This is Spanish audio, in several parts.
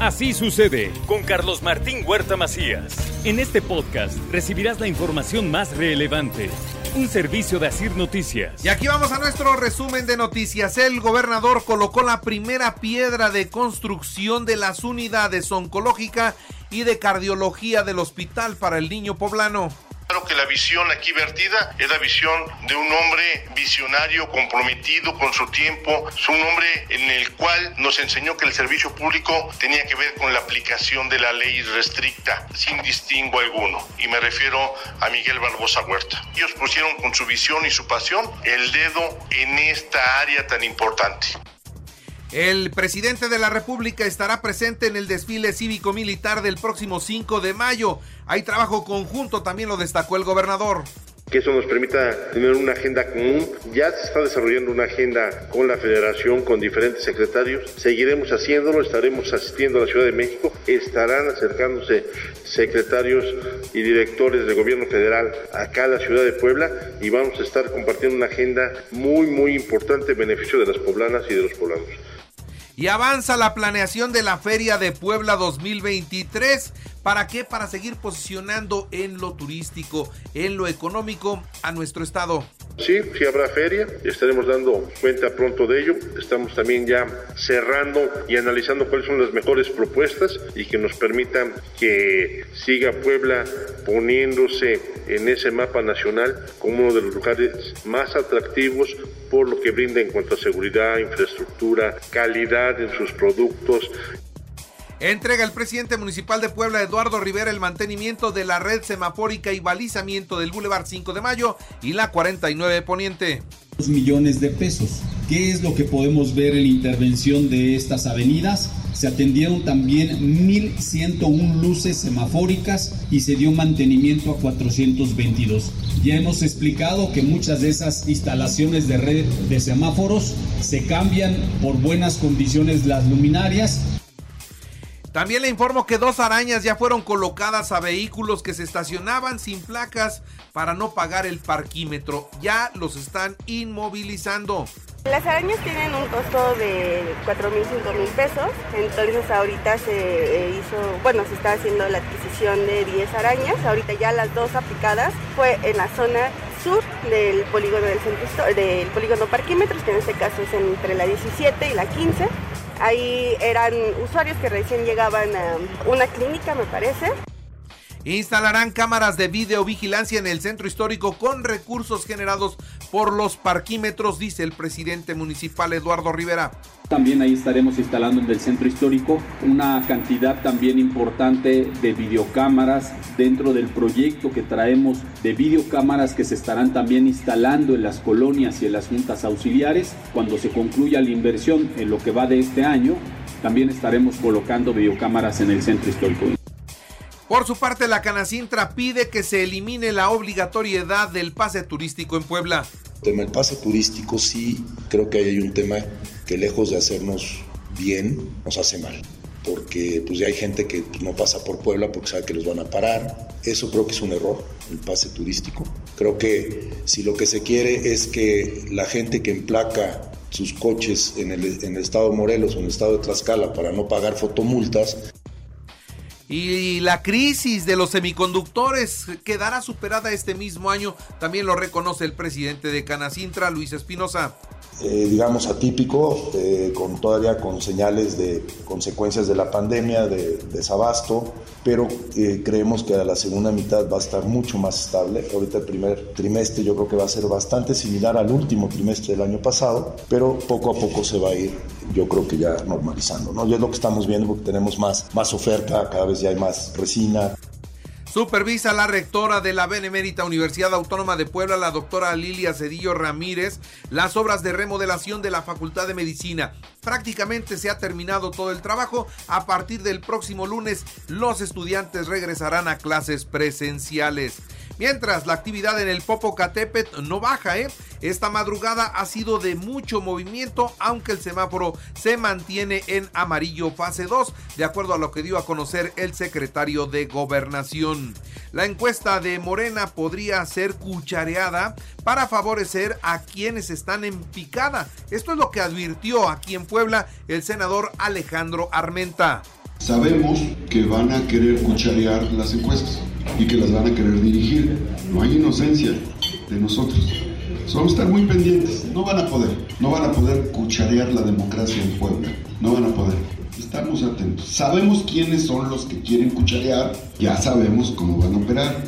Así sucede con Carlos Martín Huerta Macías. En este podcast recibirás la información más relevante. Un servicio de Asir Noticias. Y aquí vamos a nuestro resumen de noticias. El gobernador colocó la primera piedra de construcción de las unidades oncológica y de cardiología del Hospital para el Niño Poblano. Claro que la visión aquí vertida es la visión de un hombre visionario, comprometido con su tiempo, es un hombre en el cual nos enseñó que el servicio público tenía que ver con la aplicación de la ley restricta, sin distingo alguno. Y me refiero a Miguel Barbosa Huerta. Ellos pusieron con su visión y su pasión el dedo en esta área tan importante. El presidente de la República estará presente en el desfile cívico-militar del próximo 5 de mayo. Hay trabajo conjunto, también lo destacó el gobernador que eso nos permita tener una agenda común. Ya se está desarrollando una agenda con la federación, con diferentes secretarios. Seguiremos haciéndolo, estaremos asistiendo a la Ciudad de México, estarán acercándose secretarios y directores del gobierno federal acá a la ciudad de Puebla y vamos a estar compartiendo una agenda muy, muy importante en beneficio de las poblanas y de los poblanos. Y avanza la planeación de la Feria de Puebla 2023. ¿Para qué? Para seguir posicionando en lo turístico, en lo económico a nuestro estado. Sí, sí habrá feria, estaremos dando cuenta pronto de ello. Estamos también ya cerrando y analizando cuáles son las mejores propuestas y que nos permitan que siga Puebla poniéndose en ese mapa nacional como uno de los lugares más atractivos por lo que brinda en cuanto a seguridad, infraestructura, calidad en sus productos Entrega el presidente municipal de Puebla, Eduardo Rivera, el mantenimiento de la red semafórica y balizamiento del Boulevard 5 de Mayo y la 49 Poniente. millones de pesos. ¿Qué es lo que podemos ver en la intervención de estas avenidas? Se atendieron también 1.101 luces semafóricas y se dio mantenimiento a 422. Ya hemos explicado que muchas de esas instalaciones de red de semáforos se cambian por buenas condiciones las luminarias también le informo que dos arañas ya fueron colocadas a vehículos que se estacionaban sin placas para no pagar el parquímetro. Ya los están inmovilizando. Las arañas tienen un costo de 4 mil, 5 mil pesos. Entonces ahorita se eh, hizo, bueno, se está haciendo la adquisición de 10 arañas. Ahorita ya las dos aplicadas fue en la zona sur del polígono del centro del polígono parquímetros, que en este caso es entre la 17 y la 15. Ahí eran usuarios que recién llegaban a una clínica, me parece. Instalarán cámaras de videovigilancia en el centro histórico con recursos generados por los parquímetros, dice el presidente municipal Eduardo Rivera. También ahí estaremos instalando en el centro histórico una cantidad también importante de videocámaras dentro del proyecto que traemos de videocámaras que se estarán también instalando en las colonias y en las juntas auxiliares. Cuando se concluya la inversión en lo que va de este año, también estaremos colocando videocámaras en el centro histórico. Por su parte, la Canacintra pide que se elimine la obligatoriedad del pase turístico en Puebla. El tema del pase turístico sí creo que hay un tema que lejos de hacernos bien, nos hace mal. Porque pues ya hay gente que no pasa por Puebla porque sabe que los van a parar. Eso creo que es un error, el pase turístico. Creo que si lo que se quiere es que la gente que emplaca sus coches en el, en el estado de Morelos o en el estado de Tlaxcala para no pagar fotomultas, y la crisis de los semiconductores quedará superada este mismo año, también lo reconoce el presidente de Canacintra, Luis Espinosa. Eh, digamos, atípico, eh, con, todavía con señales de consecuencias de la pandemia, de, desabasto, pero eh, creemos que a la segunda mitad va a estar mucho más estable. Ahorita el primer trimestre yo creo que va a ser bastante similar al último trimestre del año pasado, pero poco a poco se va a ir, yo creo que ya normalizando. ¿no? Ya es lo que estamos viendo porque tenemos más, más oferta, cada vez ya hay más resina. Supervisa la rectora de la Benemérita Universidad Autónoma de Puebla, la doctora Lilia Cedillo Ramírez, las obras de remodelación de la Facultad de Medicina. Prácticamente se ha terminado todo el trabajo. A partir del próximo lunes, los estudiantes regresarán a clases presenciales. Mientras la actividad en el Popocatépetl no baja, ¿eh? Esta madrugada ha sido de mucho movimiento, aunque el semáforo se mantiene en amarillo fase 2, de acuerdo a lo que dio a conocer el secretario de Gobernación. La encuesta de Morena podría ser cuchareada para favorecer a quienes están en picada. Esto es lo que advirtió aquí en Puebla el senador Alejandro Armenta Sabemos que van a querer cucharear las encuestas y que las van a querer dirigir. No hay inocencia de nosotros. A estar muy pendientes. No van a poder. No van a poder cucharear la democracia en Puebla. No van a poder. Estamos atentos. Sabemos quiénes son los que quieren cucharear. Ya sabemos cómo van a operar.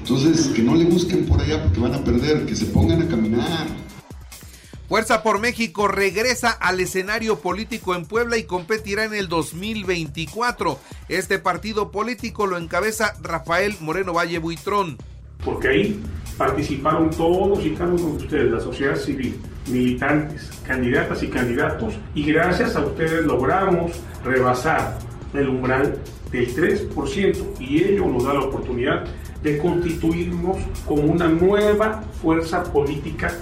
Entonces, que no le busquen por allá porque van a perder. Que se pongan a caminar. Fuerza por México regresa al escenario político en Puebla y competirá en el 2024. Este partido político lo encabeza Rafael Moreno Valle Buitrón. Porque ahí participaron todos y cada uno de ustedes, la sociedad civil, militantes, candidatas y candidatos, y gracias a ustedes logramos rebasar el umbral del 3% y ello nos da la oportunidad de constituirnos como una nueva fuerza política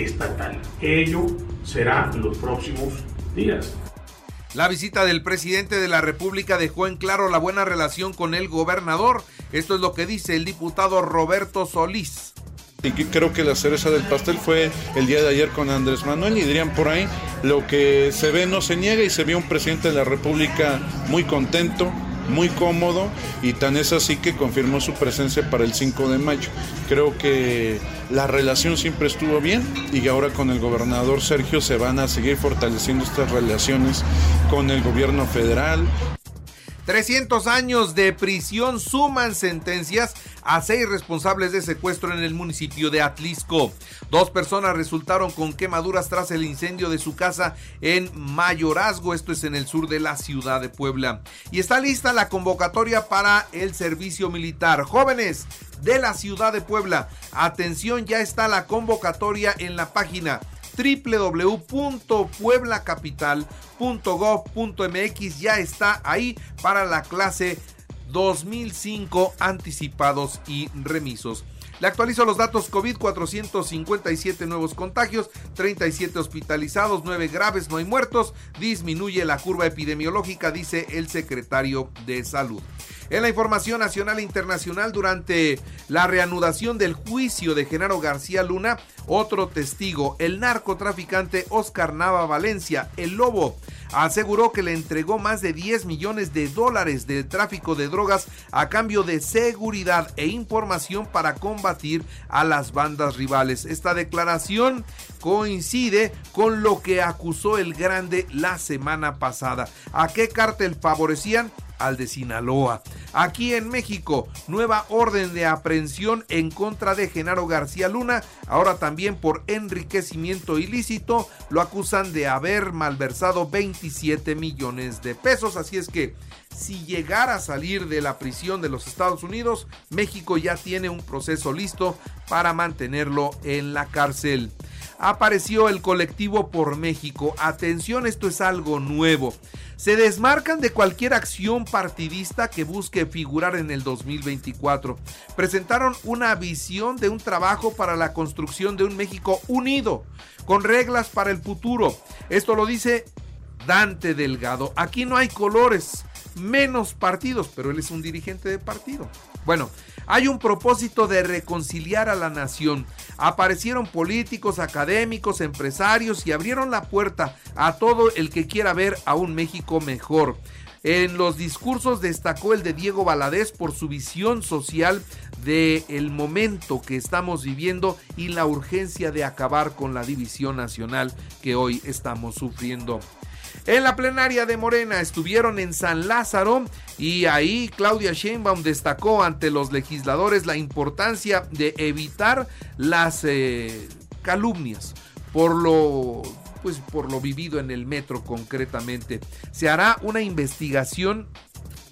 estatal. Ello será en los próximos días. La visita del presidente de la República dejó en claro la buena relación con el gobernador. Esto es lo que dice el diputado Roberto Solís. Y creo que la cereza del pastel fue el día de ayer con Andrés Manuel y dirían por ahí, lo que se ve no se niega y se vio un presidente de la República muy contento, muy cómodo y tan es así que confirmó su presencia para el 5 de mayo. Creo que la relación siempre estuvo bien y ahora con el gobernador Sergio se van a seguir fortaleciendo estas relaciones con el gobierno federal. 300 años de prisión suman sentencias a seis responsables de secuestro en el municipio de Atlisco. Dos personas resultaron con quemaduras tras el incendio de su casa en Mayorazgo, esto es en el sur de la ciudad de Puebla. Y está lista la convocatoria para el servicio militar. Jóvenes de la ciudad de Puebla, atención, ya está la convocatoria en la página www.pueblacapital.gov.mx ya está ahí para la clase 2005 anticipados y remisos. Le actualizo los datos COVID, 457 nuevos contagios, 37 hospitalizados, 9 graves, no hay muertos, disminuye la curva epidemiológica, dice el secretario de salud. En la información nacional e internacional, durante la reanudación del juicio de Genaro García Luna, otro testigo, el narcotraficante Oscar Nava Valencia, el lobo, aseguró que le entregó más de 10 millones de dólares de tráfico de drogas a cambio de seguridad e información para combatir a las bandas rivales. Esta declaración coincide con lo que acusó el grande la semana pasada. ¿A qué cártel favorecían? Al de Sinaloa. Aquí en México, nueva orden de aprehensión en contra de Genaro García Luna, ahora también por enriquecimiento ilícito, lo acusan de haber malversado 27 millones de pesos, así es que si llegara a salir de la prisión de los Estados Unidos, México ya tiene un proceso listo para mantenerlo en la cárcel apareció el colectivo por México. Atención, esto es algo nuevo se desmarcan de cualquier acción partidista que busque figurar en el 2024. Presentaron una visión de un trabajo para la construcción de un México unido, con reglas para el futuro. Esto lo dice Dante Delgado. Aquí no hay colores, menos partidos, pero él es un dirigente de partido. Bueno, hay un propósito de reconciliar a la nación. Aparecieron políticos, académicos, empresarios y abrieron la puerta a todo el que quiera ver a un México mejor. En los discursos destacó el de Diego Valadez por su visión social del el momento que estamos viviendo y la urgencia de acabar con la división nacional que hoy estamos sufriendo. En la plenaria de Morena estuvieron en San Lázaro y ahí Claudia Sheinbaum destacó ante los legisladores la importancia de evitar las eh, calumnias por lo pues por lo vivido en el metro concretamente. Se hará una investigación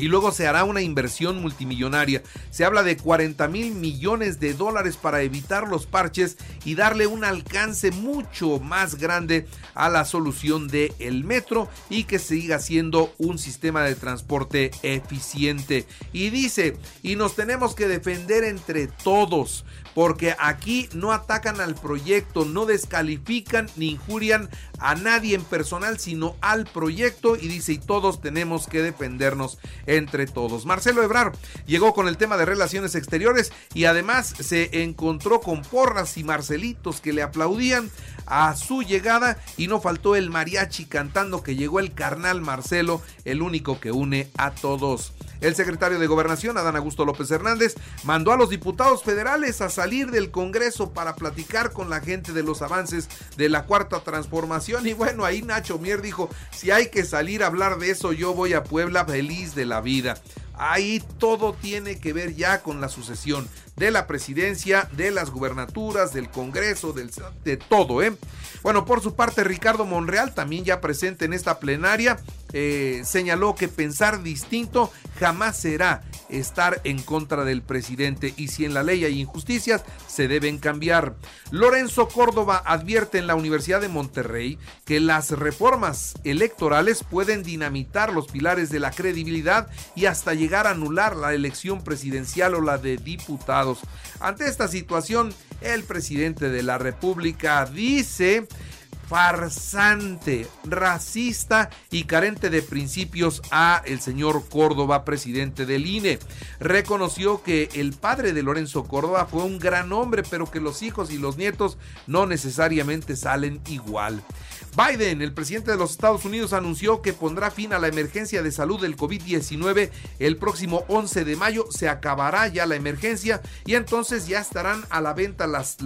y luego se hará una inversión multimillonaria. Se habla de 40 mil millones de dólares para evitar los parches y darle un alcance mucho más grande a la solución del el metro y que siga siendo un sistema de transporte eficiente. Y dice, y nos tenemos que defender entre todos porque aquí no atacan al proyecto, no descalifican ni injurian a nadie en personal, sino al proyecto y dice, y todos tenemos que defendernos. entre todos. Marcelo Ebrar llegó con el tema de relaciones exteriores y además se encontró con porras y marcelitos que le aplaudían a su llegada y no faltó el mariachi cantando que llegó el carnal Marcelo, el único que une a todos. El secretario de Gobernación, Adán Augusto López Hernández, mandó a los diputados federales a salir del Congreso para platicar con la gente de los avances de la cuarta transformación. Y bueno, ahí Nacho Mier dijo, si hay que salir a hablar de eso, yo voy a Puebla feliz de la vida. Ahí todo tiene que ver ya con la sucesión de la presidencia, de las gubernaturas, del Congreso, del, de todo, ¿eh? Bueno, por su parte, Ricardo Monreal, también ya presente en esta plenaria, eh, señaló que pensar distinto jamás será estar en contra del presidente y si en la ley hay injusticias, se deben cambiar. Lorenzo Córdoba advierte en la Universidad de Monterrey que las reformas electorales pueden dinamitar los pilares de la credibilidad y hasta llegar a anular la elección presidencial o la de diputados. Ante esta situación, el presidente de la República dice farsante, racista y carente de principios a el señor Córdoba, presidente del INE. Reconoció que el padre de Lorenzo Córdoba fue un gran hombre, pero que los hijos y los nietos no necesariamente salen igual. Biden, el presidente de los Estados Unidos, anunció que pondrá fin a la emergencia de salud del COVID-19 el próximo 11 de mayo. Se acabará ya la emergencia y entonces ya estarán a la venta las,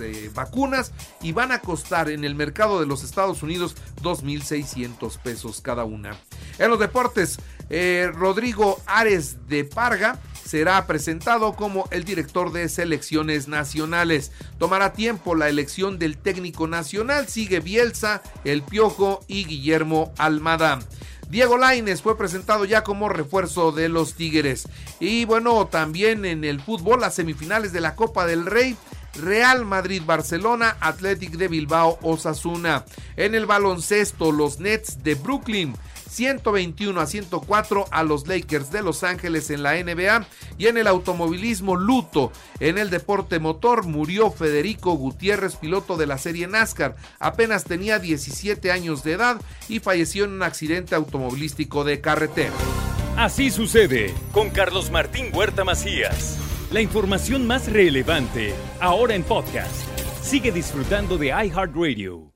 eh, vacunas y van a costar en el mercado de los Estados Unidos 2.600 pesos cada una. En los deportes, eh, Rodrigo Ares de Parga será presentado como el director de selecciones nacionales. Tomará tiempo la elección del técnico nacional. Sigue Bielsa, El Piojo y Guillermo Almada. Diego Laines fue presentado ya como refuerzo de los Tigres. Y bueno, también en el fútbol, las semifinales de la Copa del Rey. Real Madrid, Barcelona, Athletic de Bilbao, Osasuna. En el baloncesto, los Nets de Brooklyn 121 a 104 a los Lakers de Los Ángeles en la NBA y en el automovilismo luto. En el deporte motor murió Federico Gutiérrez, piloto de la serie NASCAR. Apenas tenía 17 años de edad y falleció en un accidente automovilístico de carretera. Así sucede con Carlos Martín Huerta Macías. La información más relevante ahora en podcast. Sigue disfrutando de iHeartRadio.